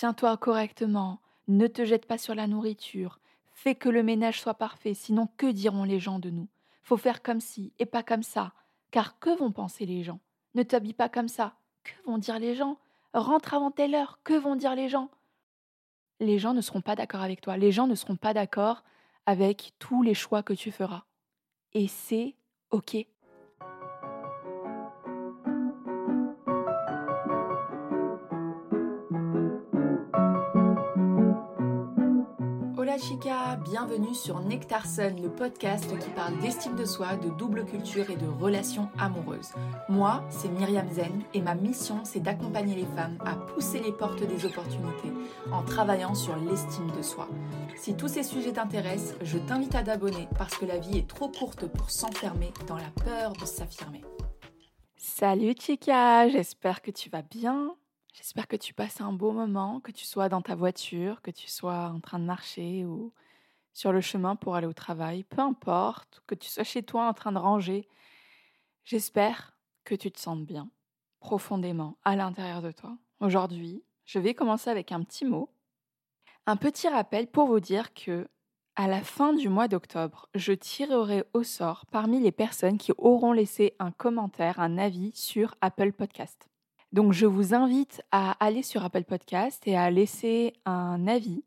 tiens-toi correctement, ne te jette pas sur la nourriture, fais que le ménage soit parfait, sinon que diront les gens de nous Faut faire comme ci et pas comme ça, car que vont penser les gens? Ne t'habille pas comme ça, que vont dire les gens? Rentre avant telle heure, que vont dire les gens? Les gens ne seront pas d'accord avec toi, les gens ne seront pas d'accord avec tous les choix que tu feras. Et c'est OK. Chica, bienvenue sur Nectar Sun, le podcast qui parle d'estime de soi, de double culture et de relations amoureuses. Moi, c'est Myriam Zen et ma mission, c'est d'accompagner les femmes à pousser les portes des opportunités en travaillant sur l'estime de soi. Si tous ces sujets t'intéressent, je t'invite à t'abonner parce que la vie est trop courte pour s'enfermer dans la peur de s'affirmer. Salut chica, j'espère que tu vas bien. J'espère que tu passes un beau moment, que tu sois dans ta voiture, que tu sois en train de marcher ou sur le chemin pour aller au travail, peu importe, que tu sois chez toi en train de ranger. J'espère que tu te sentes bien, profondément, à l'intérieur de toi. Aujourd'hui, je vais commencer avec un petit mot, un petit rappel pour vous dire que à la fin du mois d'octobre, je tirerai au sort parmi les personnes qui auront laissé un commentaire, un avis sur Apple Podcast. Donc je vous invite à aller sur Apple Podcast et à laisser un avis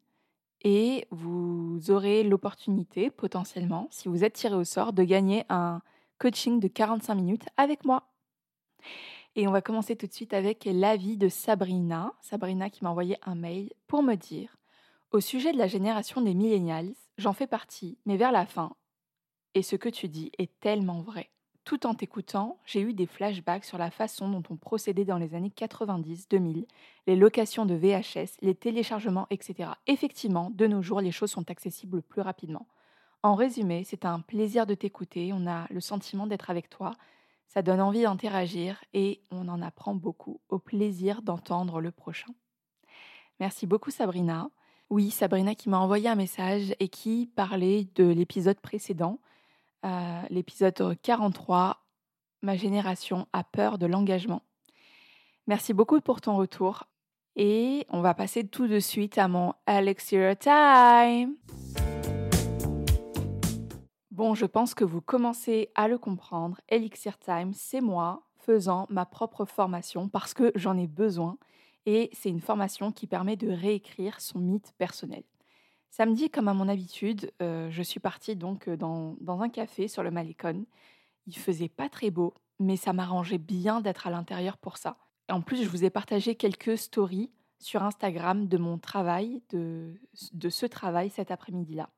et vous aurez l'opportunité potentiellement, si vous êtes tiré au sort, de gagner un coaching de 45 minutes avec moi. Et on va commencer tout de suite avec l'avis de Sabrina. Sabrina qui m'a envoyé un mail pour me dire Au sujet de la génération des millennials, j'en fais partie, mais vers la fin. Et ce que tu dis est tellement vrai. Tout en t'écoutant, j'ai eu des flashbacks sur la façon dont on procédait dans les années 90-2000, les locations de VHS, les téléchargements, etc. Effectivement, de nos jours, les choses sont accessibles plus rapidement. En résumé, c'est un plaisir de t'écouter, on a le sentiment d'être avec toi, ça donne envie d'interagir et on en apprend beaucoup, au plaisir d'entendre le prochain. Merci beaucoup Sabrina. Oui, Sabrina qui m'a envoyé un message et qui parlait de l'épisode précédent l'épisode 43, Ma génération a peur de l'engagement. Merci beaucoup pour ton retour et on va passer tout de suite à mon Elixir Time. Bon, je pense que vous commencez à le comprendre. Elixir Time, c'est moi faisant ma propre formation parce que j'en ai besoin et c'est une formation qui permet de réécrire son mythe personnel. Samedi, comme à mon habitude, euh, je suis partie donc euh, dans, un café sur le Malécon. Il faisait pas très beau, mais ça m'arrangeait bien d'être à l'intérieur pour ça. Et en plus, je vous ai partagé quelques stories sur Instagram de mon travail, de, ce travail cet après-midi-là.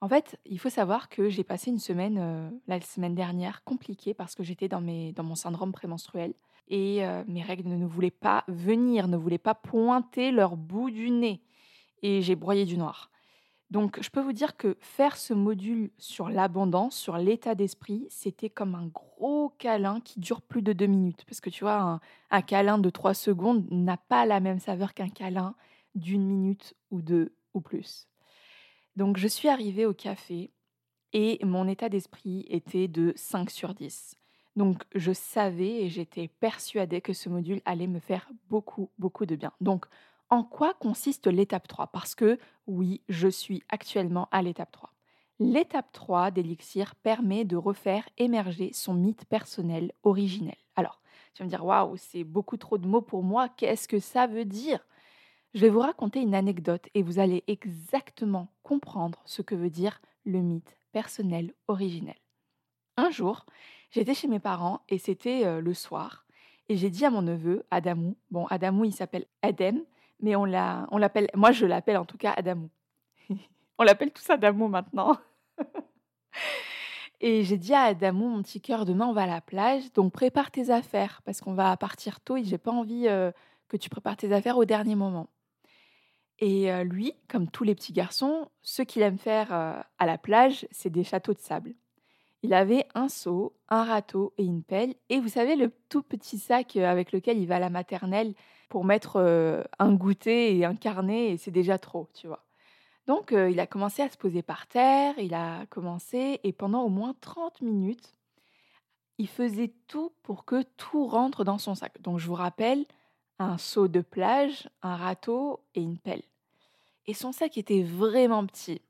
En fait, il faut savoir que j'ai passé une semaine, euh, la semaine dernière, compliquée parce que j'étais dans mon syndrome prémenstruel et mes règles ne voulaient pas venir, ne voulaient pas pointer leur bout du nez et j'ai broyé du noir. Donc, je peux vous dire que faire ce module sur l'abondance, sur l'état d'esprit, c'était comme un gros câlin qui dure plus de deux minutes. Parce que tu vois, un, câlin de trois secondes n'a pas la même saveur qu'un câlin d'une minute ou deux ou plus. Donc, je suis arrivée au café et mon état d'esprit était de 5 sur 10. Donc, je savais et j'étais persuadée que ce module allait me faire beaucoup, beaucoup de bien. Donc, en quoi consiste l'étape 3 Parce que oui, je suis actuellement à l'étape 3. L'étape 3 d'Elixir permet de refaire émerger son mythe personnel originel. Alors, tu vas me dire, waouh, c'est beaucoup trop de mots pour moi, qu'est-ce que ça veut dire? Je vais vous raconter une anecdote et vous allez exactement comprendre ce que veut dire le mythe personnel originel. Un jour, j'étais chez mes parents et c'était euh, le soir, et j'ai dit à mon neveu, Adamou, bon, Adamou, il s'appelle Adem, mais on l'appelle, moi je l'appelle en tout cas Adamou. on l'appelle tous Adamou maintenant. et j'ai dit à Adamou, mon petit cœur, demain on va à la plage, donc prépare tes affaires parce qu'on va partir tôt et j'ai pas envie euh, que tu prépares tes affaires au dernier moment. Et euh, lui, comme tous les petits garçons, ce qu'il aime faire euh, à la plage, c'est des châteaux de sable. Il avait un seau, un râteau et une pelle. Et vous savez, le tout petit sac avec lequel il va à la maternelle pour mettre euh, un goûter et un carnet, et c'est déjà trop, tu vois. Donc, euh, il a commencé à se poser par terre, il a commencé, et pendant au moins 30 minutes, il faisait tout pour que tout rentre dans son sac. Donc, je vous rappelle, un seau de plage, un râteau et une pelle. Et son sac était vraiment petit.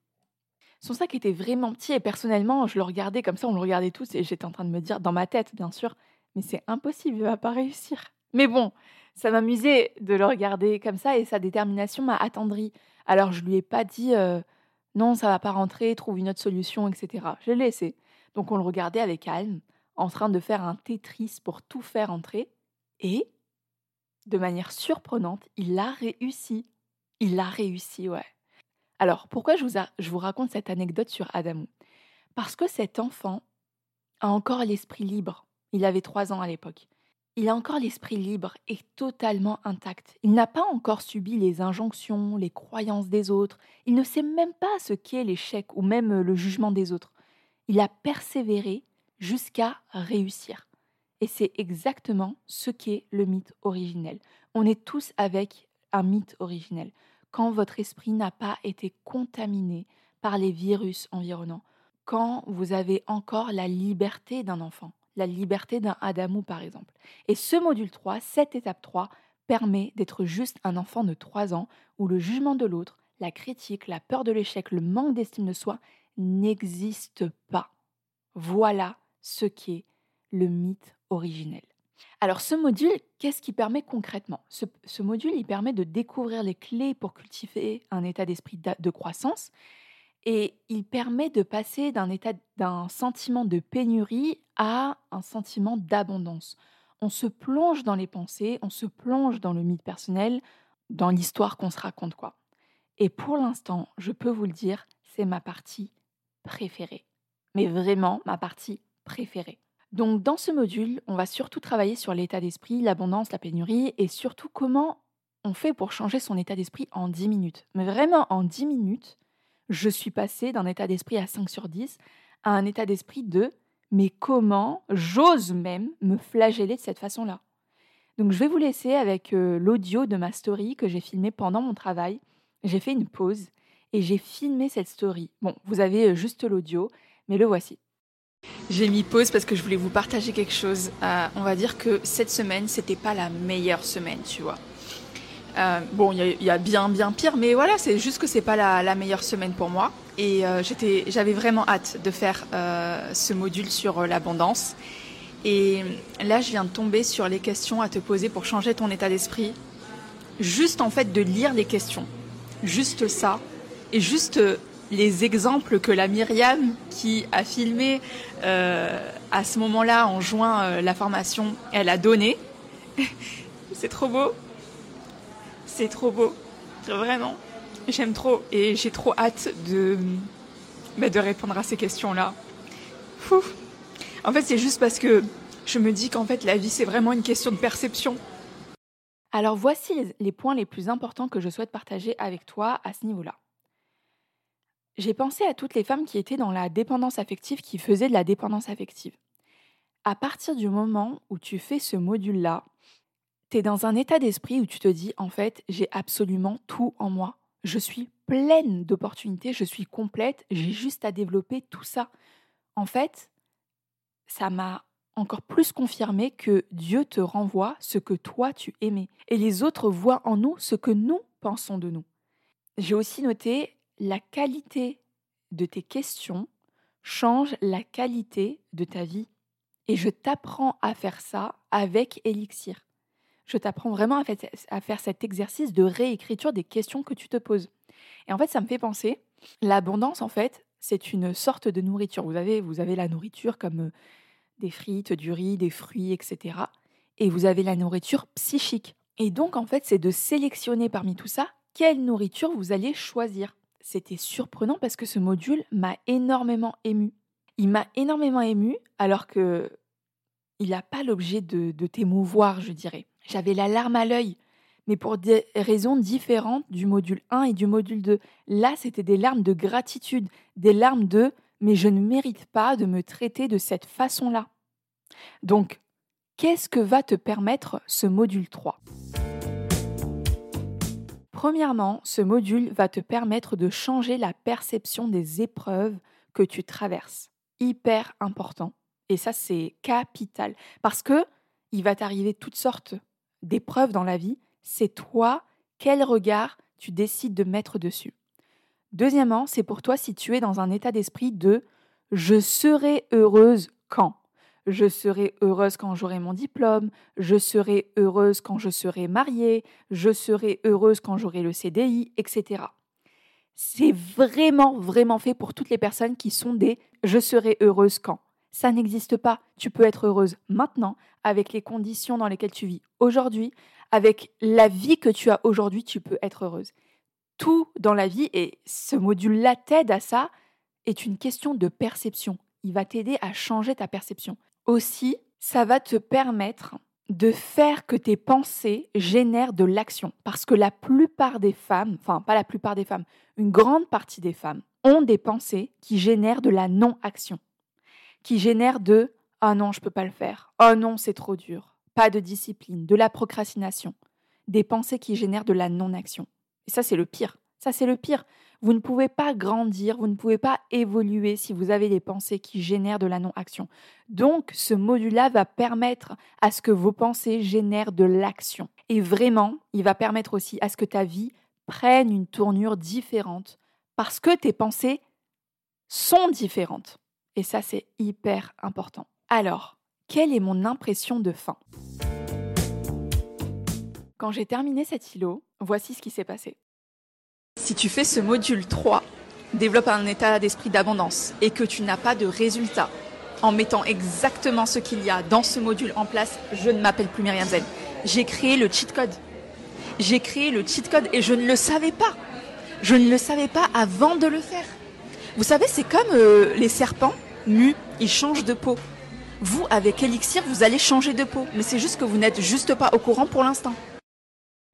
Son sac était vraiment petit et personnellement, je le regardais comme ça, on le regardait tous et j'étais en train de me dire, dans ma tête bien sûr, mais c'est impossible, il va pas réussir. Mais bon, ça m'amusait de le regarder comme ça et sa détermination m'a attendri. Alors je lui ai pas dit euh, non, ça va pas rentrer, trouve une autre solution, etc. Je l'ai laissé. Donc on le regardait avec calme, en train de faire un Tetris pour tout faire entrer. Et, de manière surprenante, il a réussi. Il a réussi, ouais. Alors, pourquoi je vous, je vous raconte cette anecdote sur Adamou? Parce que cet enfant a encore l'esprit libre. Il avait trois ans à l'époque. Il a encore l'esprit libre et totalement intact. Il n'a pas encore subi les injonctions, les croyances des autres. Il ne sait même pas ce qu'est l'échec ou même le jugement des autres. Il a persévéré jusqu'à réussir. Et c'est exactement ce qu'est le mythe originel. On est tous avec un mythe originel. Quand votre esprit n'a pas été contaminé par les virus environnants, quand vous avez encore la liberté d'un enfant, la liberté d'un Adamou par exemple. Et ce module 3, cette étape 3, permet d'être juste un enfant de 3 ans où le jugement de l'autre, la critique, la peur de l'échec, le manque d'estime de soi n'existe pas. Voilà ce qu'est le mythe originel. Alors ce module, qu'est-ce qui permet concrètement? Ce, module, il permet de découvrir les clés pour cultiver un état d'esprit de croissance et il permet de passer d'un état d'un sentiment de pénurie à un sentiment d'abondance. On se plonge dans les pensées, on se plonge dans le mythe personnel, dans l'histoire qu'on se raconte quoi. Et pour l'instant, je peux vous le dire, c'est ma partie préférée. Mais vraiment ma partie préférée. Donc dans ce module, on va surtout travailler sur l'état d'esprit, l'abondance, la pénurie et surtout comment on fait pour changer son état d'esprit en 10 minutes. Mais vraiment en 10 minutes, je suis passée d'un état d'esprit à 5 sur 10 à un état d'esprit de mais comment j'ose même me flageller de cette façon-là? Donc je vais vous laisser avec euh, l'audio de ma story que j'ai filmée pendant mon travail. J'ai fait une pause et j'ai filmé cette story. Bon, vous avez euh, juste l'audio, mais le voici. J'ai mis pause parce que je voulais vous partager quelque chose. Euh, on va dire que cette semaine, c'était pas la meilleure semaine, tu vois. Euh, bon, il y, a bien, bien pire, mais voilà, c'est juste que c'est pas la, meilleure semaine pour moi. Et euh, j'avais vraiment hâte de faire ce module sur l'abondance. Et là, je viens de tomber sur les questions à te poser pour changer ton état d'esprit. Juste en fait de lire les questions. Juste ça. Et juste les exemples que la Myriam qui a filmé euh, à ce moment-là en juin euh, la formation, elle a donné. c'est trop beau. C'est trop beau. Vraiment. J'aime trop et j'ai trop hâte de, bah, répondre à ces questions-là. En fait, c'est juste parce que je me dis qu'en fait, la vie, c'est vraiment une question de perception. Alors voici les points les plus importants que je souhaite partager avec toi à ce niveau-là. J'ai pensé à toutes les femmes qui étaient dans la dépendance affective, qui faisaient de la dépendance affective. À partir du moment où tu fais ce module-là, tu es dans un état d'esprit où tu te dis, en fait, j'ai absolument tout en moi. Je suis pleine d'opportunités, je suis complète, j'ai juste à développer tout ça. En fait, ça m'a encore plus confirmé que Dieu te renvoie ce que toi tu aimais et les autres voient en nous ce que nous pensons de nous. J'ai aussi noté la qualité de tes questions change la qualité de ta vie. Et je t'apprends à faire ça avec Elixir. Je t'apprends vraiment à faire cet exercice de réécriture des questions que tu te poses. Et en fait, ça me fait penser, l'abondance, en fait, c'est une sorte de nourriture. Vous avez, vous avez la nourriture comme euh, des frites, du riz, des fruits, etc. Et vous avez la nourriture psychique. Et donc, en fait, c'est de sélectionner parmi tout ça quelle nourriture vous allez choisir c'était surprenant parce que ce module m'a énormément ému. Il m'a énormément ému alors que il n'a pas l'objet de, de t'émouvoir, je dirais. J'avais la larme à l'œil, mais pour des raisons différentes du module 1 et du module 2. Là, c'était des larmes de gratitude, des larmes de mais je ne mérite pas de me traiter de cette façon-là. Donc, qu'est-ce que va te permettre ce module 3 Premièrement, ce module va te permettre de changer la perception des épreuves que tu traverses. Hyper important. Et ça, c'est capital. Parce que il va t'arriver toutes sortes d'épreuves dans la vie, c'est toi, quel regard tu décides de mettre dessus. Deuxièmement, c'est pour toi si tu es dans un état d'esprit de je serai heureuse quand je serai heureuse quand j'aurai mon diplôme, je serai heureuse quand je serai mariée, je serai heureuse quand j'aurai le CDI, etc. C'est vraiment, vraiment fait pour toutes les personnes qui sont des je serai heureuse quand. Ça n'existe pas. Tu peux être heureuse maintenant, avec les conditions dans lesquelles tu vis aujourd'hui, avec la vie que tu as aujourd'hui, tu peux être heureuse. Tout dans la vie, et ce module-là t'aide à ça, est une question de perception. Il va t'aider à changer ta perception. Aussi, ça va te permettre de faire que tes pensées génèrent de l'action. Parce que la plupart des femmes, enfin pas la plupart des femmes, une grande partie des femmes ont des pensées qui génèrent de la non-action, qui génèrent de ⁇ Ah non, je ne peux pas le faire ⁇ Oh non, c'est trop dur ⁇ pas de discipline, de la procrastination, des pensées qui génèrent de la non-action. Et ça, c'est le pire. Ça, c'est le pire. Vous ne pouvez pas grandir, vous ne pouvez pas évoluer si vous avez des pensées qui génèrent de la non-action. Donc, ce module-là va permettre à ce que vos pensées génèrent de l'action. Et vraiment, il va permettre aussi à ce que ta vie prenne une tournure différente parce que tes pensées sont différentes. Et ça, c'est hyper important. Alors, quelle est mon impression de fin Quand j'ai terminé cet îlot, voici ce qui s'est passé. Si tu fais ce module 3, développe un état d'esprit d'abondance et que tu n'as pas de résultat en mettant exactement ce qu'il y a dans ce module en place, je ne m'appelle plus Myriam Zen. J'ai créé le cheat code. J'ai créé le cheat code et je ne le savais pas. Je ne le savais pas avant de le faire. Vous savez, c'est comme euh, les serpents nus, ils changent de peau. Vous, avec Elixir, vous allez changer de peau, mais c'est juste que vous n'êtes juste pas au courant pour l'instant.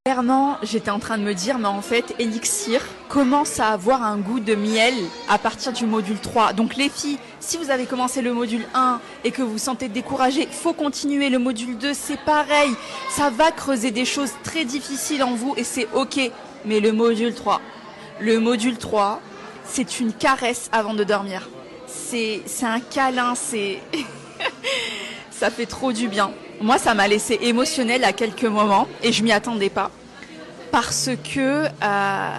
Clairement, j'étais en train de me dire, mais en fait, Elixir commence à avoir un goût de miel à partir du module 3. Donc les filles, si vous avez commencé le module 1 et que vous vous sentez découragé, faut continuer. Le module 2, c'est pareil. Ça va creuser des choses très difficiles en vous et c'est ok. Mais le module 3, le module 3, c'est une caresse avant de dormir. C'est un câlin, c'est... ça fait trop du bien. Moi, ça m'a laissé émotionnelle à quelques moments et je m'y attendais pas parce que euh,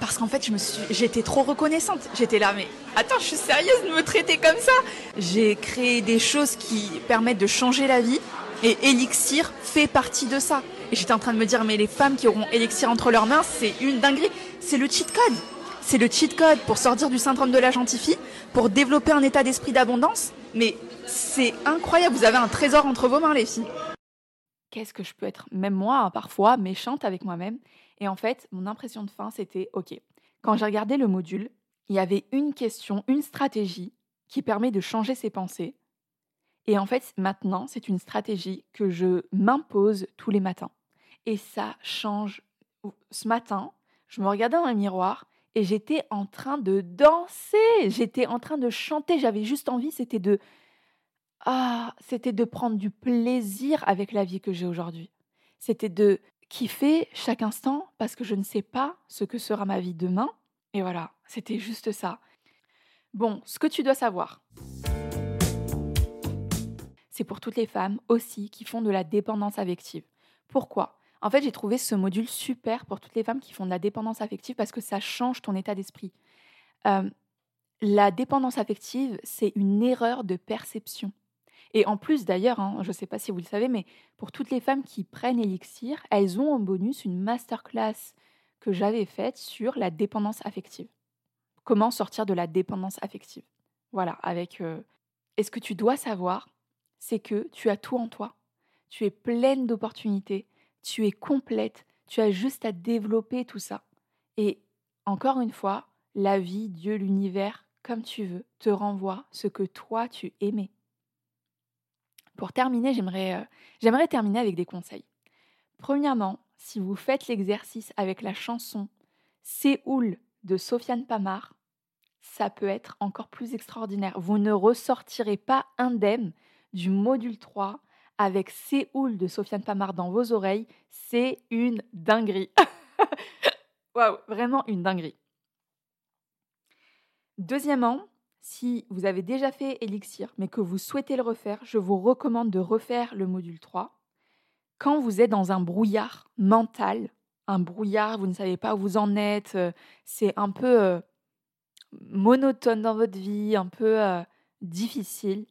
parce qu'en fait, j'étais trop reconnaissante. J'étais là, mais attends, je suis sérieuse de me traiter comme ça. J'ai créé des choses qui permettent de changer la vie et Elixir fait partie de ça. Et j'étais en train de me dire, mais les femmes qui auront Elixir entre leurs mains, c'est une dinguerie. C'est le cheat code. C'est le cheat code pour sortir du syndrome de la gentille pour développer un état d'esprit d'abondance. Mais c'est incroyable, vous avez un trésor entre vos mains, les filles. Qu'est-ce que je peux être, même moi, hein, parfois, méchante avec moi-même. Et en fait, mon impression de fin, c'était, OK, quand j'ai regardé le module, il y avait une question, une stratégie qui permet de changer ses pensées. Et en fait, maintenant, c'est une stratégie que je m'impose tous les matins. Et ça change. Ce matin, je me regardais dans le miroir et j'étais en train de danser, j'étais en train de chanter, j'avais juste envie, c'était de ah, c'était de prendre du plaisir avec la vie que j'ai aujourd'hui. C'était de kiffer chaque instant parce que je ne sais pas ce que sera ma vie demain. Et voilà, c'était juste ça. Bon, ce que tu dois savoir, c'est pour toutes les femmes aussi qui font de la dépendance affective. Pourquoi? En fait, j'ai trouvé ce module super pour toutes les femmes qui font de la dépendance affective parce que ça change ton état d'esprit. Euh, la dépendance affective, c'est une erreur de perception. Et en plus, d'ailleurs, hein, je ne sais pas si vous le savez, mais pour toutes les femmes qui prennent Elixir, elles ont en bonus une masterclass que j'avais faite sur la dépendance affective. Comment sortir de la dépendance affective. Voilà, avec... Euh, et ce que tu dois savoir, c'est que tu as tout en toi. Tu es pleine d'opportunités, tu es complète, tu as juste à développer tout ça. Et encore une fois, la vie, Dieu, l'univers, comme tu veux, te renvoie ce que toi tu aimais. Pour terminer, euh, j'aimerais terminer avec des conseils. Premièrement, si vous faites l'exercice avec la chanson Séoul de Sofiane Pamar, ça peut être encore plus extraordinaire. Vous ne ressortirez pas indemne du module 3 avec Séoul de Sofiane Pamar dans vos oreilles. C'est une dinguerie. Waouh, vraiment une dinguerie. Deuxièmement, si vous avez déjà fait Elixir, mais que vous souhaitez le refaire, je vous recommande de refaire le module 3. quand vous êtes dans un brouillard mental, un brouillard, vous ne savez pas où vous en êtes, euh, c'est un peu euh, monotone dans votre vie, un peu euh, difficile,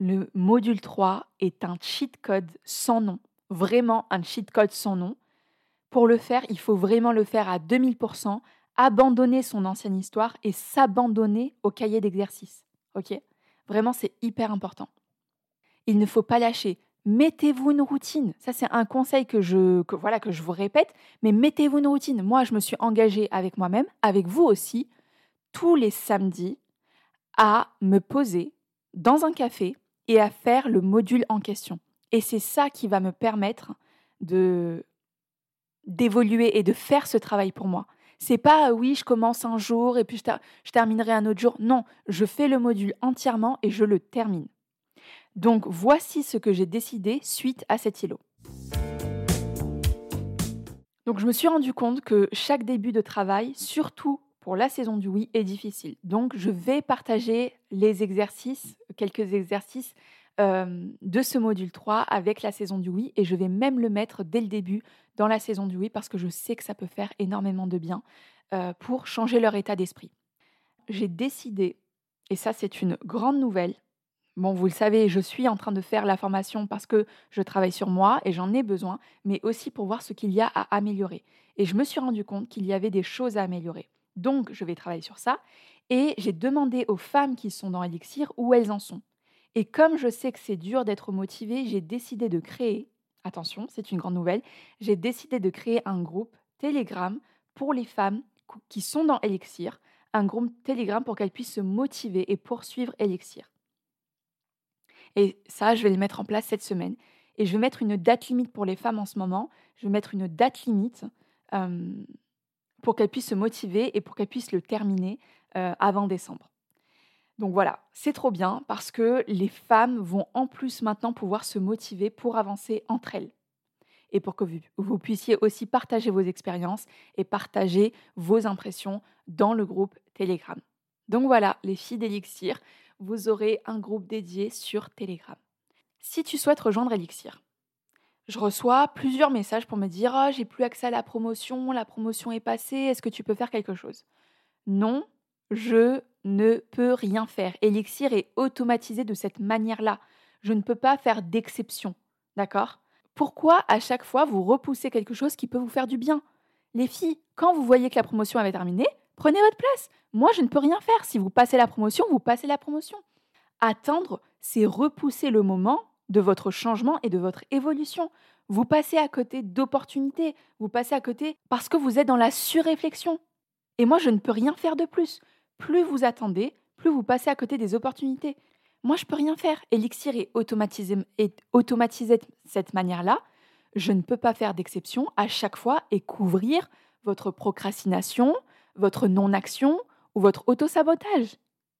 le module 3 est un cheat code sans nom, vraiment un cheat code sans nom. Pour le faire, il faut vraiment le faire à 2000%, abandonner son ancienne histoire et s'abandonner au cahier d'exercice. OK? Vraiment, c'est hyper important. Il ne faut pas lâcher. Mettez-vous une routine. Ça, c'est un conseil que je, voilà, que je vous répète. Mais mettez-vous une routine. Moi, je me suis engagée avec moi-même, avec vous aussi, tous les samedis, à me poser dans un café et à faire le module en question. Et c'est ça qui va me permettre de d'évoluer et de faire ce travail pour moi. C'est pas oui, je commence un jour et puis je, je terminerai un autre jour. Non, je fais le module entièrement et je le termine. Donc voici ce que j'ai décidé suite à cet îlot. Donc je me suis rendu compte que chaque début de travail, surtout pour la saison du oui est difficile. Donc, je vais partager les exercices, quelques exercices euh, de ce module 3 avec la saison du oui et je vais même le mettre dès le début dans la saison du oui parce que je sais que ça peut faire énormément de bien euh, pour changer leur état d'esprit. J'ai décidé, et ça c'est une grande nouvelle, Bon, vous le savez, je suis en train de faire la formation parce que je travaille sur moi et j'en ai besoin, mais aussi pour voir ce qu'il y a à améliorer. Et je me suis rendu compte qu'il y avait des choses à améliorer. Donc, je vais travailler sur ça. Et j'ai demandé aux femmes qui sont dans Elixir où elles en sont. Et comme je sais que c'est dur d'être motivée, j'ai décidé de créer, attention, c'est une grande nouvelle, j'ai décidé de créer un groupe Telegram pour les femmes qui sont dans Elixir, un groupe Telegram pour qu'elles puissent se motiver et poursuivre Elixir. Et ça, je vais le mettre en place cette semaine. Et je vais mettre une date limite pour les femmes en ce moment. Je vais mettre une date limite. Euh, pour qu'elle puisse se motiver et pour qu'elle puisse le terminer euh, avant décembre. Donc voilà, c'est trop bien parce que les femmes vont en plus maintenant pouvoir se motiver pour avancer entre elles. Et pour que vous, vous puissiez aussi partager vos expériences et partager vos impressions dans le groupe Telegram. Donc voilà, les filles d'Elixir, vous aurez un groupe dédié sur Telegram. Si tu souhaites rejoindre Elixir, je reçois plusieurs messages pour me dire ah, j'ai plus accès à la promotion, la promotion est passée, est-ce que tu peux faire quelque chose? Non, je ne peux rien faire. Elixir est automatisé de cette manière-là. Je ne peux pas faire d'exception. D'accord? Pourquoi à chaque fois vous repoussez quelque chose qui peut vous faire du bien? Les filles, quand vous voyez que la promotion avait terminé, prenez votre place. Moi, je ne peux rien faire. Si vous passez la promotion, vous passez la promotion. Attendre, c'est repousser le moment de votre changement et de votre évolution. Vous passez à côté d'opportunités, vous passez à côté parce que vous êtes dans la surréflexion. Et moi, je ne peux rien faire de plus. Plus vous attendez, plus vous passez à côté des opportunités. Moi, je peux rien faire. Elixir est automatisé, est automatisé de cette manière-là. Je ne peux pas faire d'exception à chaque fois et couvrir votre procrastination, votre non-action ou votre auto-sabotage.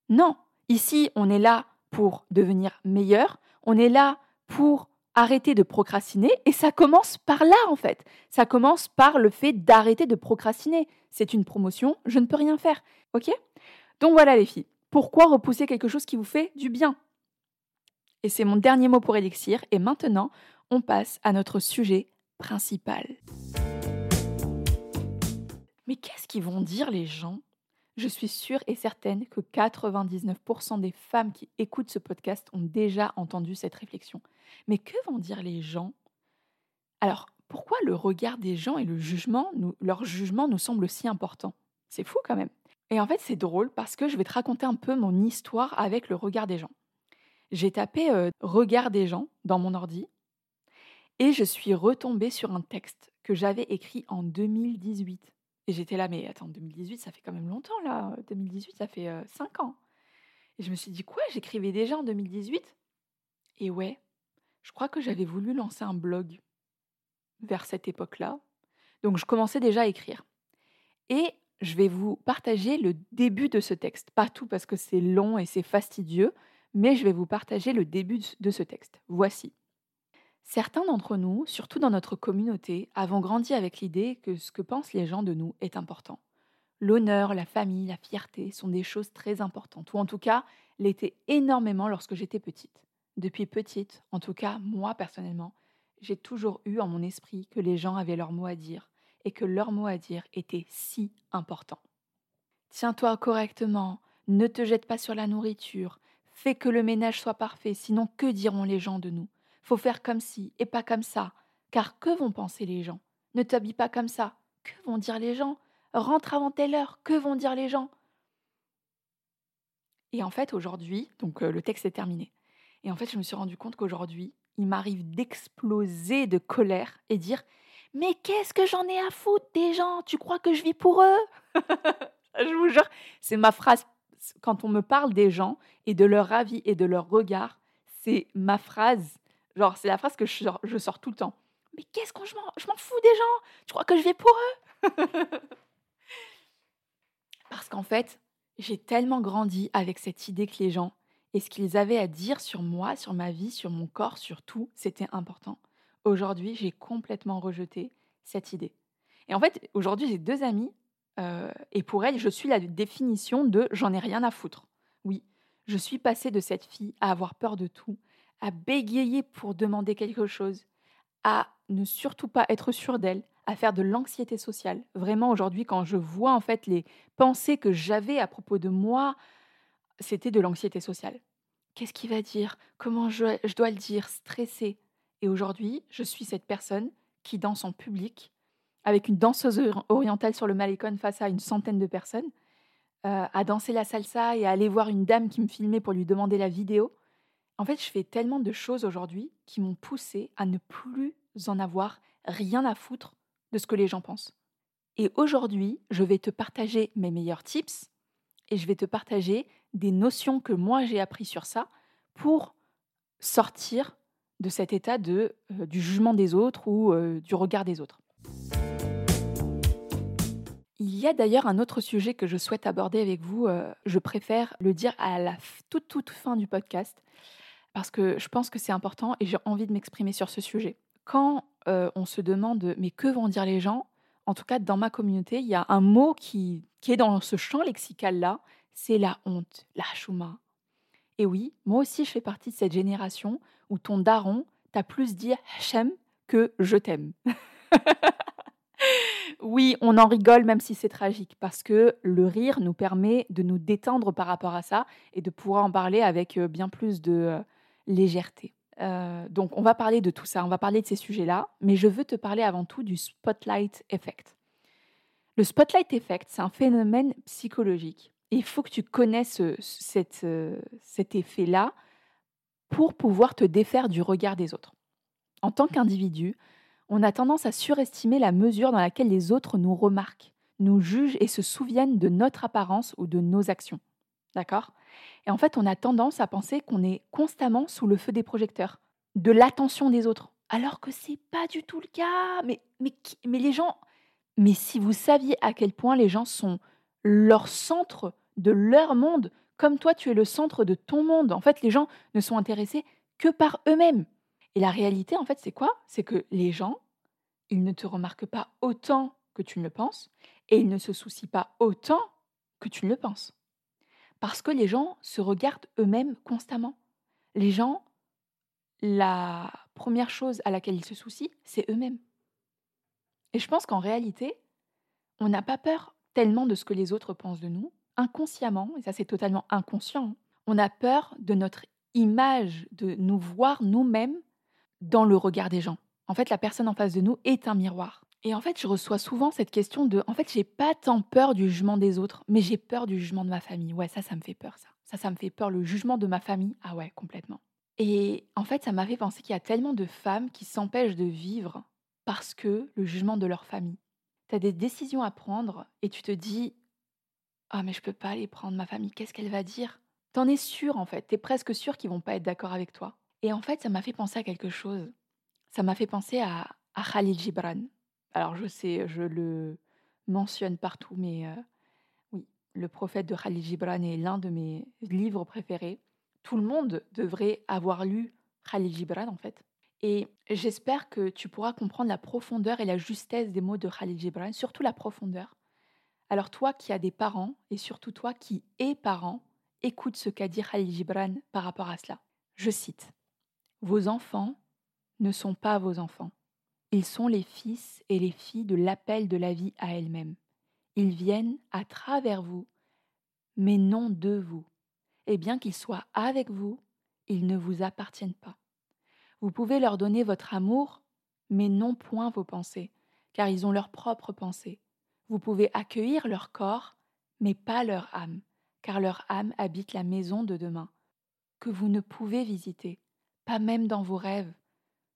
Non, ici, on est là pour devenir meilleur, on est là pour arrêter de procrastiner et ça commence par là en fait. Ça commence par le fait d'arrêter de procrastiner. C'est une promotion, je ne peux rien faire. OK? Donc voilà les filles. Pourquoi repousser quelque chose qui vous fait du bien? Et c'est mon dernier mot pour Elixir et maintenant, on passe à notre sujet principal. Mais qu'est-ce qu'ils vont dire les gens? Je suis sûre et certaine que 99% des femmes qui écoutent ce podcast ont déjà entendu cette réflexion. Mais que vont dire les gens? Alors, pourquoi le regard des gens et le jugement, leur jugement nous semble si important? C'est fou quand même. Et en fait, c'est drôle parce que je vais te raconter un peu mon histoire avec le regard des gens. J'ai tapé euh, regard des gens dans mon ordi et je suis retombée sur un texte que j'avais écrit en 2018. Et j'étais là, mais attends, 2018, ça fait quand même longtemps là. 2018, ça fait 5 ans. Et je me suis dit, quoi, j'écrivais déjà en 2018 Et ouais, je crois que j'avais voulu lancer un blog vers cette époque-là. Donc je commençais déjà à écrire. Et je vais vous partager le début de ce texte. Pas tout parce que c'est long et c'est fastidieux, mais je vais vous partager le début de ce texte. Voici. Certains d'entre nous, surtout dans notre communauté, avons grandi avec l'idée que ce que pensent les gens de nous est important. L'honneur, la famille, la fierté sont des choses très importantes, ou en tout cas l'étaient énormément lorsque j'étais petite. Depuis petite, en tout cas moi personnellement, j'ai toujours eu en mon esprit que les gens avaient leur mot à dire et que leur mot à dire était si important. Tiens-toi correctement, ne te jette pas sur la nourriture, fais que le ménage soit parfait, sinon que diront les gens de nous? Faut faire comme ci et pas comme ça, car que vont penser les gens? Ne t'habille pas comme ça, que vont dire les gens? Rentre avant telle heure, que vont dire les gens? Et en fait, aujourd'hui, donc euh, le texte est terminé. Et en fait, je me suis rendu compte qu'aujourd'hui, il m'arrive d'exploser de colère et dire Mais qu'est-ce que j'en ai à foutre des gens? Tu crois que je vis pour eux? Je vous jure, c'est ma phrase. Quand on me parle des gens et de leur avis et de leur regard, c'est ma phrase. Genre, c'est la phrase que je sors, je sors tout le temps. Mais qu'est-ce que je m'en fous des gens? Tu crois que je vis pour eux? Parce qu'en fait, j'ai tellement grandi avec cette idée que les gens et ce qu'ils avaient à dire sur moi, sur ma vie, sur mon corps, sur tout, c'était important. Aujourd'hui, j'ai complètement rejeté cette idée. Et en fait, aujourd'hui, j'ai deux amis, euh, et pour elles, je suis la définition de j'en ai rien à foutre. Oui, je suis passée de cette fille à avoir peur de tout, à bégayer pour demander quelque chose, à ne surtout pas être sûre d'elle, à faire de l'anxiété sociale. Vraiment, aujourd'hui, quand je vois en fait les pensées que j'avais à propos de moi, c'était de l'anxiété sociale. Qu'est-ce qu'il va dire? Comment je, dois le dire? Stressé. Et aujourd'hui, je suis cette personne qui danse en public avec une danseuse orientale sur le Malécon face à une centaine de personnes, euh, à danser la salsa et à aller voir une dame qui me filmait pour lui demander la vidéo. En fait, je fais tellement de choses aujourd'hui qui m'ont poussé à ne plus en avoir rien à foutre de ce que les gens pensent. Et aujourd'hui, je vais te partager mes meilleurs tips et je vais te partager des notions que moi j'ai appris sur ça pour sortir de cet état de, euh, du jugement des autres ou euh, du regard des autres. Il y a d'ailleurs un autre sujet que je souhaite aborder avec vous. Euh, je préfère le dire à la toute, toute fin du podcast parce que je pense que c'est important et j'ai envie de m'exprimer sur ce sujet. Quand on se demande mais que vont dire les gens, en tout cas dans ma communauté, il y a un mot qui, qui est dans ce champ lexical-là, c'est la honte, la chouma. Et oui, moi aussi je fais partie de cette génération où ton daron t'a plus dit Hachem que je t'aime. oui, on en rigole même si c'est tragique, parce que le rire nous permet de nous détendre par rapport à ça et de pouvoir en parler avec euh, bien plus de euh, légèreté. Euh, donc on va parler de tout ça, on va parler de ces sujets-là, mais je veux te parler avant tout du spotlight effect. Le spotlight effect, c'est un phénomène psychologique. Il faut que tu connaisses cet effet-là pour pouvoir te défaire du regard des autres. En tant qu'individu, on a tendance à surestimer la mesure dans laquelle les autres nous remarquent, nous jugent et se souviennent de notre apparence ou de nos actions. D'accord? Et en fait, on a tendance à penser qu'on est constamment sous le feu des projecteurs, de l'attention des autres, alors que c'est pas du tout le cas. Mais, mais, mais les gens, mais si vous saviez à quel point les gens sont leur centre de leur monde, comme toi tu es le centre de ton monde. En fait, les gens ne sont intéressés que par eux-mêmes. Et la réalité, en fait, c'est quoi? C'est que les gens, ils ne te remarquent pas autant que tu ne le penses, et ils ne se soucient pas autant que tu ne le penses. Parce que les gens se regardent eux-mêmes constamment. Les gens, la première chose à laquelle ils se soucient, c'est eux-mêmes. Et je pense qu'en réalité, on n'a pas peur tellement de ce que les autres pensent de nous. Inconsciemment, et ça c'est totalement inconscient, on a peur de notre image, de nous voir nous-mêmes dans le regard des gens. En fait, la personne en face de nous est un miroir. Et en fait, je reçois souvent cette question de en fait, j'ai pas tant peur du jugement des autres, mais j'ai peur du jugement de ma famille. Ouais, ça ça me fait peur ça. Ça ça me fait peur le jugement de ma famille. Ah ouais, complètement. Et en fait, ça m'a fait penser qu'il y a tellement de femmes qui s'empêchent de vivre parce que le jugement de leur famille. Tu as des décisions à prendre et tu te dis ah mais je peux pas aller prendre ma famille, qu'est-ce qu'elle va dire? T'en es sûr en fait, t'es presque sûr qu'ils vont pas être d'accord avec toi. Et en fait, ça m'a fait penser à quelque chose. Ça m'a fait penser à, à Khalil Gibran. Alors je sais, je le mentionne partout, mais oui, le prophète de Khalil Gibran est l'un de mes livres préférés. Tout le monde devrait avoir lu Khalil Gibran en fait. Et j'espère que tu pourras comprendre la profondeur et la justesse des mots de Khalil Gibran, surtout la profondeur. Alors toi qui as des parents, et surtout toi qui es parent, écoute ce qu'a dit Khalil Gibran par rapport à cela. Je cite Vos enfants ne sont pas vos enfants. Ils sont les fils et les filles de l'appel de la vie à elle-même. Ils viennent à travers vous, mais non de vous. Et bien qu'ils soient avec vous, ils ne vous appartiennent pas. Vous pouvez leur donner votre amour, mais non point vos pensées, car ils ont leurs propres pensées. Vous pouvez accueillir leur corps, mais pas leur âme, car leur âme habite la maison de demain, que vous ne pouvez visiter, pas même dans vos rêves.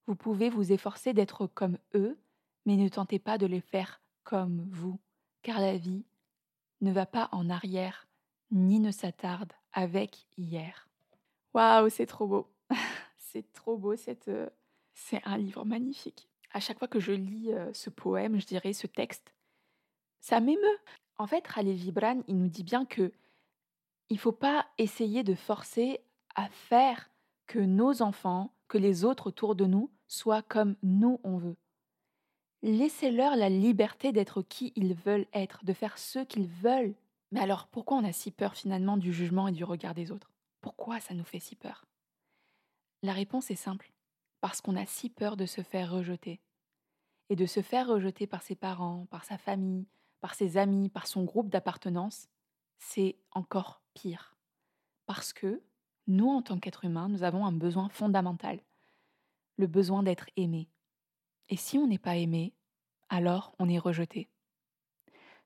Vous pouvez vous efforcer d'être comme eux, mais ne tentez pas de les faire comme vous, car la vie ne va pas en arrière, ni ne s'attarde avec hier. Waouh, c'est trop beau. c'est trop beau, euh, c'est un livre magnifique. À chaque fois que je lis euh, ce poème, je dirais ce texte, ça m'émeut. En fait, Raleigh Vibran, il nous dit bien que il faut pas essayer de forcer à faire que nos enfants, que les autres autour de nous soient comme nous on veut. Laissez-leur la liberté d'être qui ils veulent être, de faire ce qu'ils veulent. Mais alors pourquoi on a si peur finalement du jugement et du regard des autres? Pourquoi ça nous fait si peur? La réponse est simple. Parce qu'on a si peur de se faire rejeter. Et de se faire rejeter par ses parents, par sa famille, par ses amis, par son groupe d'appartenance, c'est encore pire. Parce que nous, en tant qu'êtres humains, nous avons un besoin fondamental, le besoin d'être aimé. Et si on n'est pas aimé, alors on est rejeté.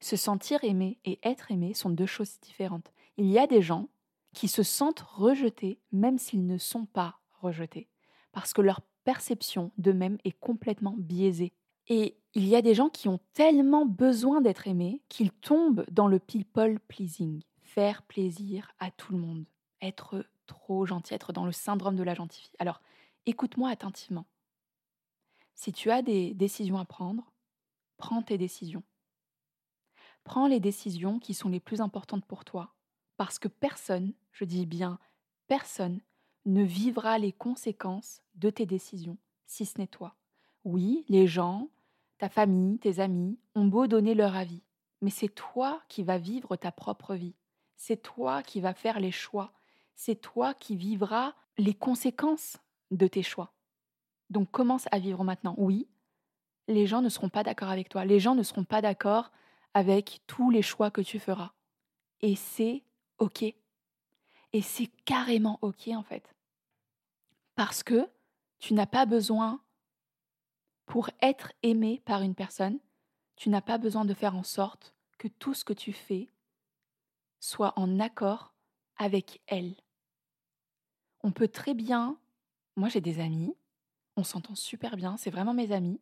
Se sentir aimé et être aimé sont deux choses différentes. Il y a des gens qui se sentent rejetés même s'ils ne sont pas rejetés, parce que leur perception d'eux-mêmes est complètement biaisée. Et il y a des gens qui ont tellement besoin d'être aimés qu'ils tombent dans le people pleasing, faire plaisir à tout le monde, être trop gentil, être dans le syndrome de la gentille. Alors, écoute-moi attentivement. Si tu as des décisions à prendre, prends tes décisions. Prends les décisions qui sont les plus importantes pour toi, parce que personne, je dis bien personne, ne vivra les conséquences de tes décisions, si ce n'est toi. Oui, les gens, ta famille, tes amis ont beau donner leur avis, mais c'est toi qui vas vivre ta propre vie. C'est toi qui vas faire les choix. C'est toi qui vivras les conséquences de tes choix. Donc commence à vivre maintenant. Oui, les gens ne seront pas d'accord avec toi. Les gens ne seront pas d'accord avec tous les choix que tu feras. Et c'est OK. Et c'est carrément OK en fait. Parce que tu n'as pas besoin, pour être aimé par une personne, tu n'as pas besoin de faire en sorte que tout ce que tu fais soit en accord avec elle. On peut très bien, moi j'ai des amis, on s'entend super bien, c'est vraiment mes amis,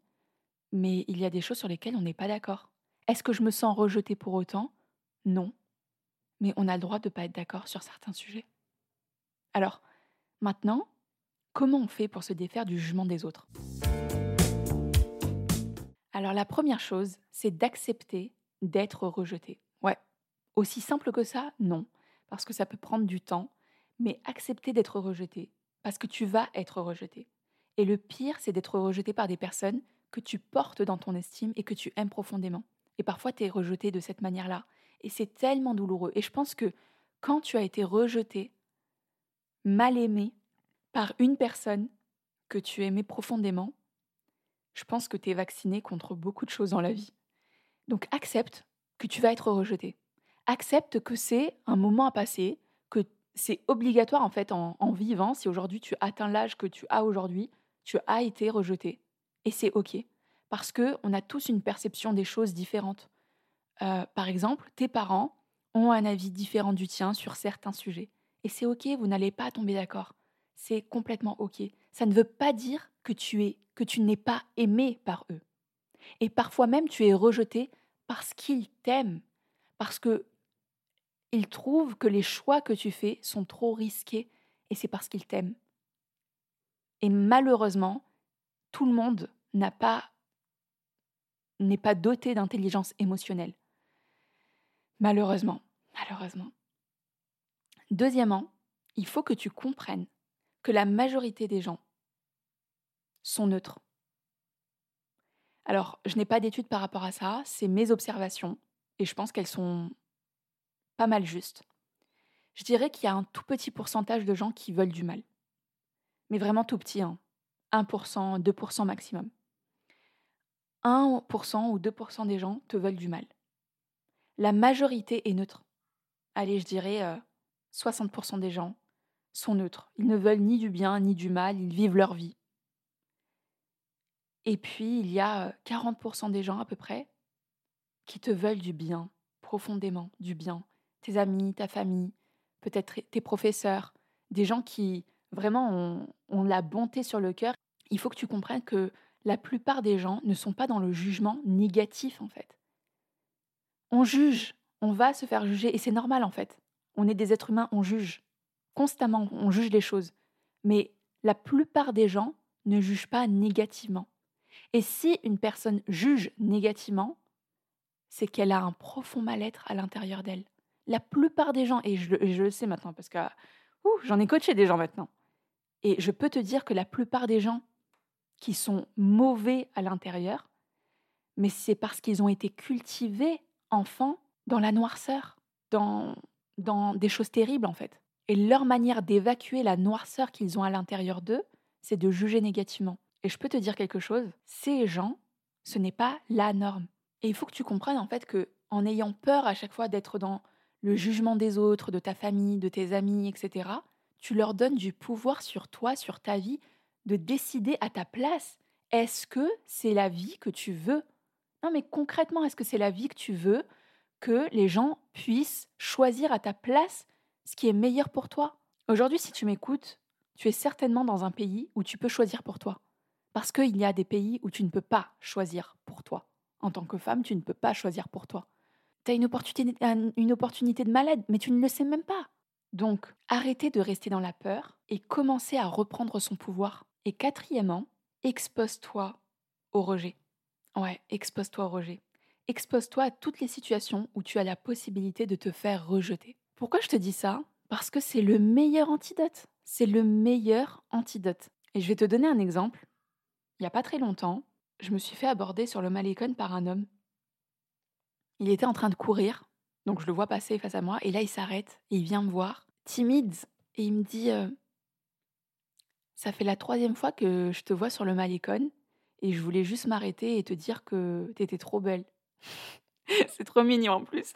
mais il y a des choses sur lesquelles on n'est pas d'accord. Est-ce que je me sens rejetée pour autant? Non. Mais on a le droit de ne pas être d'accord sur certains sujets. Alors, maintenant, comment on fait pour se défaire du jugement des autres? Alors la première chose, c'est d'accepter d'être rejeté. Ouais, aussi simple que ça, non, parce que ça peut prendre du temps, mais accepter d'être rejeté, parce que tu vas être rejeté. Et le pire, c'est d'être rejeté par des personnes que tu portes dans ton estime et que tu aimes profondément. Et parfois, tu es rejeté de cette manière-là. Et c'est tellement douloureux. Et je pense que quand tu as été rejeté, mal aimé par une personne que tu aimais profondément, je pense que tu es vacciné contre beaucoup de choses dans la vie. Donc accepte que tu vas être rejeté. Accepte que c'est un moment à passer, c'est obligatoire en fait en, vivant. Si aujourd'hui tu atteins l'âge que tu as aujourd'hui, tu as été rejeté. Et c'est OK parce que on a tous une perception des choses différentes. Euh, par exemple, tes parents ont un avis différent du tien sur certains sujets. Et c'est OK, vous n'allez pas tomber d'accord. C'est complètement OK. Ça ne veut pas dire que tu es que tu n'es pas aimé par eux. Et parfois même tu es rejeté parce qu'ils t'aiment, parce que ils trouvent que les choix que tu fais sont trop risqués et c'est parce qu'ils t'aiment. Et malheureusement, tout le monde n'est pas doté d'intelligence émotionnelle. Malheureusement, malheureusement. Deuxièmement, il faut que tu comprennes que la majorité des gens sont neutres. Alors, je n'ai pas d'études par rapport à ça, c'est mes observations, et je pense qu'elles sont pas mal justes. Je dirais qu'il y a un tout petit pourcentage de gens qui veulent du mal. Mais vraiment tout petit. Hein. 1%, 2% maximum. 1% ou 2% des gens te veulent du mal. La majorité est neutre. Allez, je dirais 60% euh, des gens sont neutres. Ils ne veulent ni du bien ni du mal, ils vivent leur vie. Et puis, il y a 40% des gens à peu près qui te veulent du bien, profondément du bien. Tes amis, ta famille, peut-être tes professeurs, des gens qui vraiment ont, la bonté sur le cœur. Il faut que tu comprennes que la plupart des gens ne sont pas dans le jugement négatif en fait. On juge, on va se faire juger et c'est normal en fait. On est des êtres humains, on juge constamment, on juge les choses. Mais la plupart des gens ne jugent pas négativement. Et si une personne juge négativement, c'est qu'elle a un profond mal-être à l'intérieur d'elle. La plupart des gens, et je, le sais maintenant parce que j'en ai coaché des gens maintenant, et je peux te dire que la plupart des gens qui sont mauvais à l'intérieur, mais c'est parce qu'ils ont été cultivés enfants dans la noirceur, dans, dans des choses terribles en fait. Et leur manière d'évacuer la noirceur qu'ils ont à l'intérieur d'eux, c'est de juger négativement. Et je peux te dire quelque chose, ces gens, ce n'est pas la norme. Et il faut que tu comprennes en fait que en ayant peur à chaque fois d'être dans le jugement des autres, de ta famille, de tes amis, etc., tu leur donnes du pouvoir sur toi, sur ta vie, de décider à ta place. Est-ce que c'est la vie que tu veux? Non, mais concrètement, est-ce que c'est la vie que tu veux que les gens puissent choisir à ta place ce qui est meilleur pour toi? Aujourd'hui, si tu m'écoutes, tu es certainement dans un pays où tu peux choisir pour toi. Parce qu'il y a des pays où tu ne peux pas choisir pour toi. En tant que femme, tu ne peux pas choisir pour toi. Tu as une opportunité, de malade, mais tu ne le sais même pas. Donc, arrêtez de rester dans la peur et commencez à reprendre son pouvoir. Et quatrièmement, expose-toi au rejet. Ouais, expose-toi au rejet. Expose-toi à toutes les situations où tu as la possibilité de te faire rejeter. Pourquoi je te dis ça? Parce que c'est le meilleur antidote. C'est le meilleur antidote. Et je vais te donner un exemple il n'y a pas très longtemps, je me suis fait aborder sur le Malécon par un homme. Il était en train de courir, donc je le vois passer face à moi, et là il s'arrête et il vient me voir, timide, et il me dit euh, Ça fait la troisième fois que je te vois sur le Malécon, et je voulais juste m'arrêter et te dire que t'étais trop belle. C'est trop mignon en plus.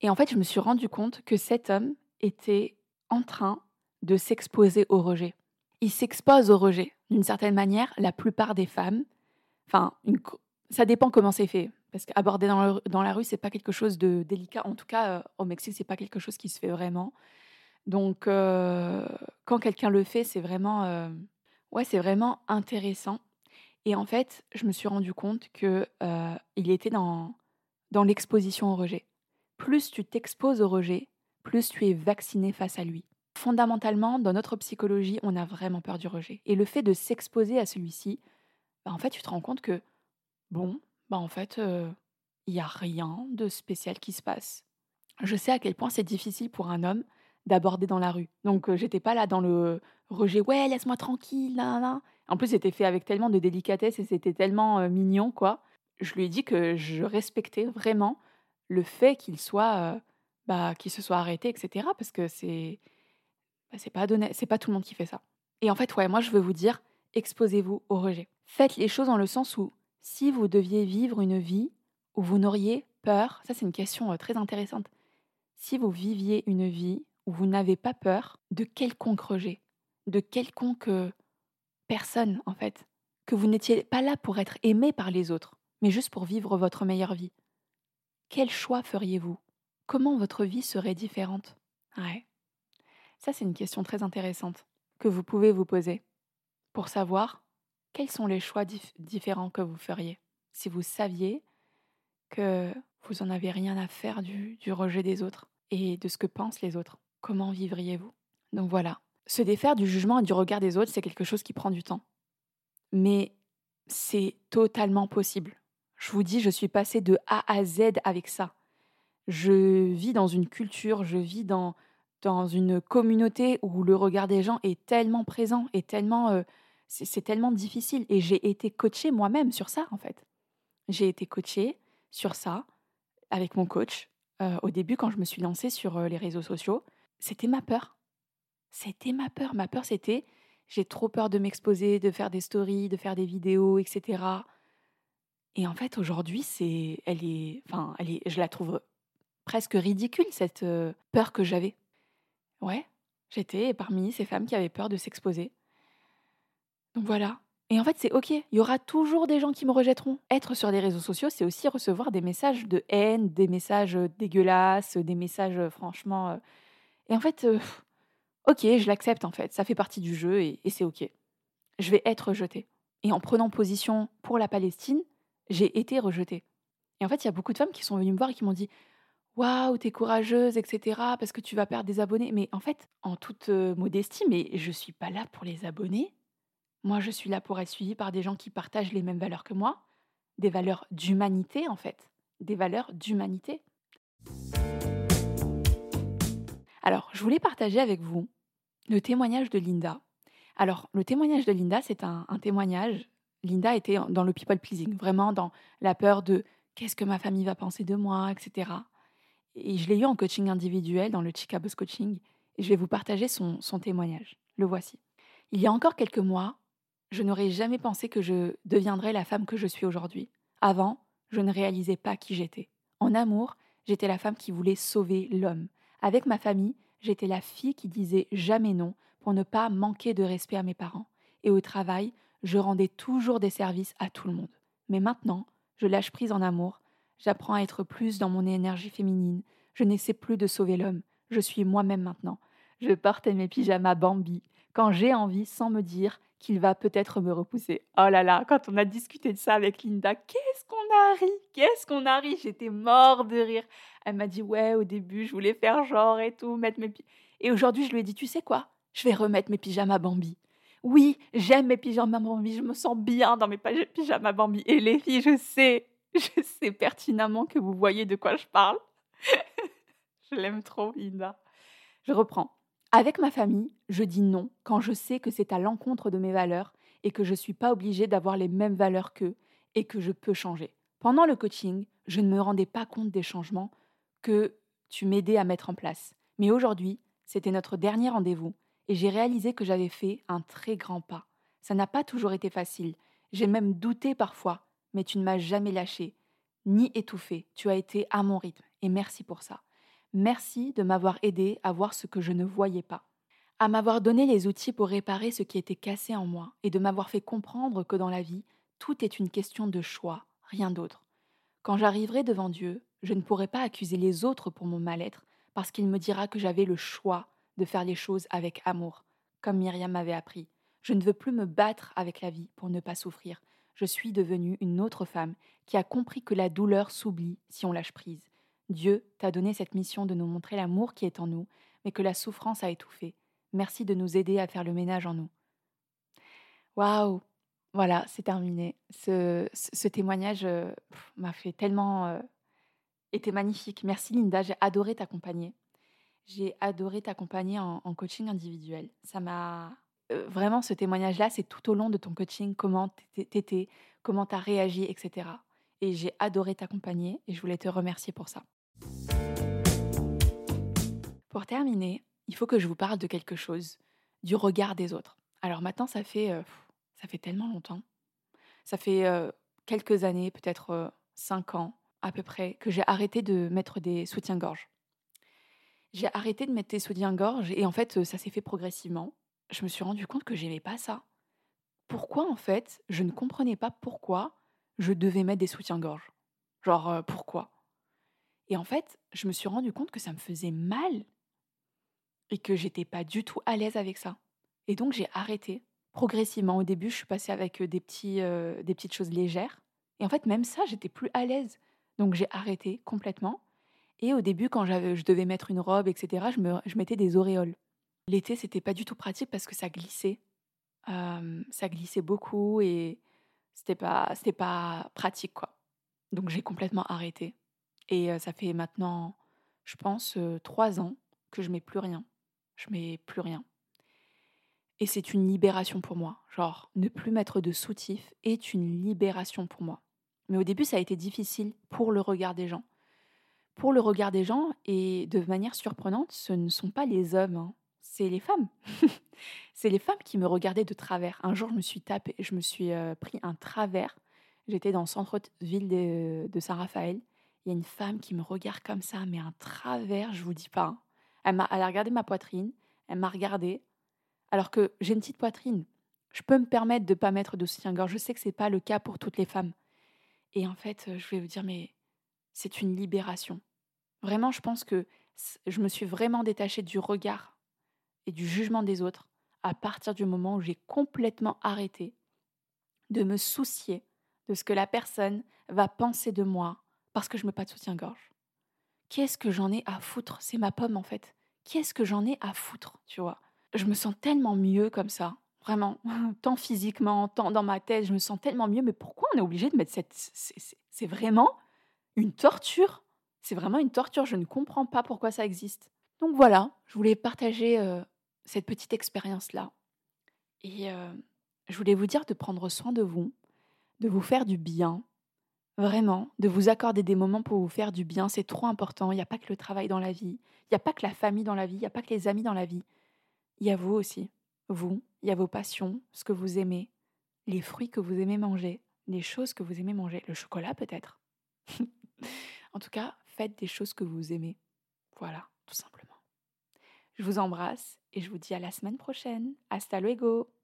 et en fait, je me suis rendu compte que cet homme était en train de s'exposer au rejet. Il s'expose au rejet d'une certaine manière, la plupart des femmes, enfin, ça dépend comment c'est fait. Parce qu'aborder dans, dans, la rue, c'est pas quelque chose de délicat. En tout cas, euh, au Mexique, c'est pas quelque chose qui se fait vraiment. Donc, euh, quand quelqu'un le fait, c'est vraiment, euh, ouais, c'est vraiment intéressant. Et en fait, je me suis rendu compte que il était dans dans l'exposition au rejet. Plus tu t'exposes au rejet, plus tu es vacciné face à lui. Fondamentalement, dans notre psychologie, on a vraiment peur du rejet. Et le fait de s'exposer à celui-ci, bah, en fait, tu te rends compte que, bon, bah, en fait, il n'y a rien de spécial qui se passe. Je sais à quel point c'est difficile pour un homme d'aborder dans la rue. Donc, euh, j'étais pas là dans le rejet, ouais, laisse-moi tranquille, là. En plus, c'était fait avec tellement de délicatesse et c'était tellement mignon, quoi. Je lui ai dit que je respectais vraiment le fait qu'il soit, bah, qu'il se soit arrêté, etc. Parce que c'est bah, c'est pas donné, c'est pas tout le monde qui fait ça. Et en fait, ouais, moi je veux vous dire, exposez-vous au rejet. Faites les choses dans le sens où si vous deviez vivre une vie où vous n'auriez peur, ça c'est une question euh, très intéressante. Si vous viviez une vie où vous n'avez pas peur de quelconque rejet, de quelconque euh, personne en fait, que vous n'étiez pas là pour être aimé par les autres, mais juste pour vivre votre meilleure vie. Quel choix feriez-vous? Comment votre vie serait différente? Ouais. Ça, c'est une question très intéressante que vous pouvez vous poser pour savoir quels sont les choix différents que vous feriez? Si vous saviez que vous n'en avez rien à faire du, du rejet des autres et de ce que pensent les autres. Comment vivriez-vous? Donc voilà, se défaire du jugement et du regard des autres, c'est quelque chose qui prend du temps. Mais c'est totalement possible. Je vous dis, je suis passée de A à Z avec ça. Je vis dans une culture, je vis dans, dans une communauté où le regard des gens est tellement présent et tellement euh, c'est tellement difficile et j'ai été coachée moi-même sur ça en fait. J'ai été coachée sur ça avec mon coach euh, au début quand je me suis lancée sur euh, les réseaux sociaux. C'était ma peur. C'était ma peur. Ma peur c'était j'ai trop peur de m'exposer, de faire des stories, de faire des vidéos, etc. Et en fait, aujourd'hui, c'est, elle est, enfin, elle est, je la trouve presque ridicule cette peur que j'avais. Ouais, j'étais parmi ces femmes qui avaient peur de s'exposer. Donc voilà. Et en fait, c'est ok. Il y aura toujours des gens qui me rejetteront. Être sur les réseaux sociaux, c'est aussi recevoir des messages de haine, des messages dégueulasses, des messages franchement. Et en fait, ok, je l'accepte en fait. Ça fait partie du jeu et, et c'est ok. Je vais être rejetée. Et en prenant position pour la Palestine, j'ai été rejetée. Et en fait, il y a beaucoup de femmes qui sont venues me voir et qui m'ont dit Waouh, t'es courageuse, etc., parce que tu vas perdre des abonnés. Mais en fait, en toute modestie, mais je suis pas là pour les abonnés. Moi, je suis là pour être suivie par des gens qui partagent les mêmes valeurs que moi, des valeurs d'humanité, en fait, des valeurs d'humanité. Alors, je voulais partager avec vous le témoignage de Linda. Alors, le témoignage de Linda, c'est un, témoignage. Linda était dans le people pleasing, vraiment dans la peur de qu'est-ce que ma famille va penser de moi, etc. Et je l'ai eu en coaching individuel dans le Chica Boss Coaching. Et je vais vous partager son témoignage. Le voici. Il y a encore quelques mois, je n'aurais jamais pensé que je deviendrais la femme que je suis aujourd'hui. Avant, je ne réalisais pas qui j'étais. En amour, j'étais la femme qui voulait sauver l'homme. Avec ma famille, j'étais la fille qui disait jamais non pour ne pas manquer de respect à mes parents. Et au travail, je rendais toujours des services à tout le monde. Mais maintenant, je lâche prise en amour J'apprends à être plus dans mon énergie féminine. Je n'essaie plus de sauver l'homme. Je suis moi-même maintenant. Je porte mes pyjamas Bambi quand j'ai envie sans me dire qu'il va peut-être me repousser. Oh là là, quand on a discuté de ça avec Linda, qu'est-ce qu'on a ri Qu'est-ce qu'on a ri J'étais mort de rire. Elle m'a dit ouais, au début, je voulais faire genre et tout, mettre mes Et aujourd'hui, je lui ai dit tu sais quoi Je vais remettre mes pyjamas Bambi. Oui, j'aime mes pyjamas Bambi, je me sens bien dans mes pyjamas Bambi. Et les filles, je sais, Je sais pertinemment que vous voyez de quoi je parle. je l'aime trop, Linda. Je reprends. Avec ma famille, je dis non quand je sais que c'est à l'encontre de mes valeurs et que je ne suis pas obligée d'avoir les mêmes valeurs qu'eux et que je peux changer. Pendant le coaching, je ne me rendais pas compte des changements que tu m'aidais à mettre en place. Mais aujourd'hui, c'était notre dernier rendez-vous et j'ai réalisé que j'avais fait un très grand pas. Ça n'a pas toujours été facile. J'ai même douté parfois, mais tu ne m'as jamais lâché, ni étouffé. Tu as été à mon rythme, et merci pour ça. Merci de m'avoir aidé à voir ce que je ne voyais pas, à m'avoir donné les outils pour réparer ce qui était cassé en moi, et de m'avoir fait comprendre que dans la vie, tout est une question de choix, rien d'autre. Quand j'arriverai devant Dieu, je ne pourrai pas accuser les autres pour mon mal-être, parce qu'il me dira que j'avais le choix de faire les choses avec amour, comme Myriam m'avait appris. Je ne veux plus me battre avec la vie pour ne pas souffrir je suis devenue une autre femme qui a compris que la douleur s'oublie si on lâche prise. Dieu t'a donné cette mission de nous montrer l'amour qui est en nous, mais que la souffrance a étouffé. Merci de nous aider à faire le ménage en nous. Waouh Voilà, c'est terminé. Ce, témoignage euh, m'a fait tellement... Euh, était magnifique. Merci Linda, j'ai adoré t'accompagner. J'ai adoré t'accompagner en coaching individuel. Ça m'a vraiment, ce témoignage-là, c'est tout au long de ton coaching, comment t'étais, comment t'as réagi, etc. Et j'ai adoré t'accompagner et je voulais te remercier pour ça. Pour terminer, il faut que je vous parle de quelque chose, du regard des autres. Alors maintenant, ça fait, ça fait tellement longtemps. Ça fait quelques années, peut-être cinq ans à peu près, que j'ai arrêté de mettre des soutiens-gorge. J'ai arrêté de mettre des soutiens-gorge et en fait, ça s'est fait progressivement je me suis rendu compte que j'aimais pas ça. Pourquoi en fait, je ne comprenais pas pourquoi je devais mettre des soutiens-gorge? Genre euh, pourquoi? Et en fait, je me suis rendu compte que ça me faisait mal et que j'étais pas du tout à l'aise avec ça. Et donc j'ai arrêté. Progressivement, au début, je suis passée avec des, petits, des petites choses légères. Et en fait, même ça, j'étais plus à l'aise. Donc j'ai arrêté complètement. Et au début, quand je devais mettre une robe, etc., je, me, je mettais des auréoles. L'été, c'était pas du tout pratique parce que ça glissait. ça glissait beaucoup et c'était pas, c'était pas pratique, quoi. Donc j'ai complètement arrêté. Et ça fait maintenant, je pense, trois ans que je mets plus rien. Je mets plus rien. Et c'est une libération pour moi. Genre, ne plus mettre de soutif est une libération pour moi. Mais au début, ça a été difficile pour le regard des gens. Pour le regard des gens, et de manière surprenante, ce ne sont pas les hommes hein, c'est les femmes. c'est les femmes qui me regardaient de travers. Un jour, je me suis tapé, je me suis euh, pris un travers. J'étais dans le centre-ville de, Saint-Raphaël. Il y a une femme qui me regarde comme ça, mais un travers, je vous dis pas. Hein. Elle, a regardé ma poitrine, elle m'a regardé, alors que j'ai une petite poitrine. Je peux me permettre de ne pas mettre de soutien-gorge. Je sais que ce n'est pas le cas pour toutes les femmes. Et en fait, je vais vous dire, mais c'est une libération. Vraiment, je pense que je me suis vraiment détachée du regard et du jugement des autres à partir du moment où j'ai complètement arrêté de me soucier de ce que la personne va penser de moi parce que je me pas de soutien-gorge. Qu'est-ce que j'en ai à foutre? C'est ma pomme en fait. Qu'est-ce que j'en ai à foutre, tu vois? Je me sens tellement mieux comme ça. Vraiment, tant physiquement, tant dans ma tête, je me sens tellement mieux. Mais pourquoi on est obligé de mettre cette... C'est vraiment une torture? C'est vraiment une torture. Je ne comprends pas pourquoi ça existe. Donc voilà, je voulais partager euh, cette petite expérience-là. Et euh, je voulais vous dire de prendre soin de vous, de vous faire du bien. Vraiment, de vous accorder des moments pour vous faire du bien, c'est trop important. Il n'y a pas que le travail dans la vie, il n'y a pas que la famille dans la vie, il n'y a pas que les amis dans la vie. Il y a vous aussi. Vous, il y a vos passions, ce que vous aimez, les fruits que vous aimez manger, les choses que vous aimez manger, le chocolat peut-être. en tout cas, faites des choses que vous aimez. Voilà, tout simplement. Je vous embrasse et je vous dis à la semaine prochaine. Hasta luego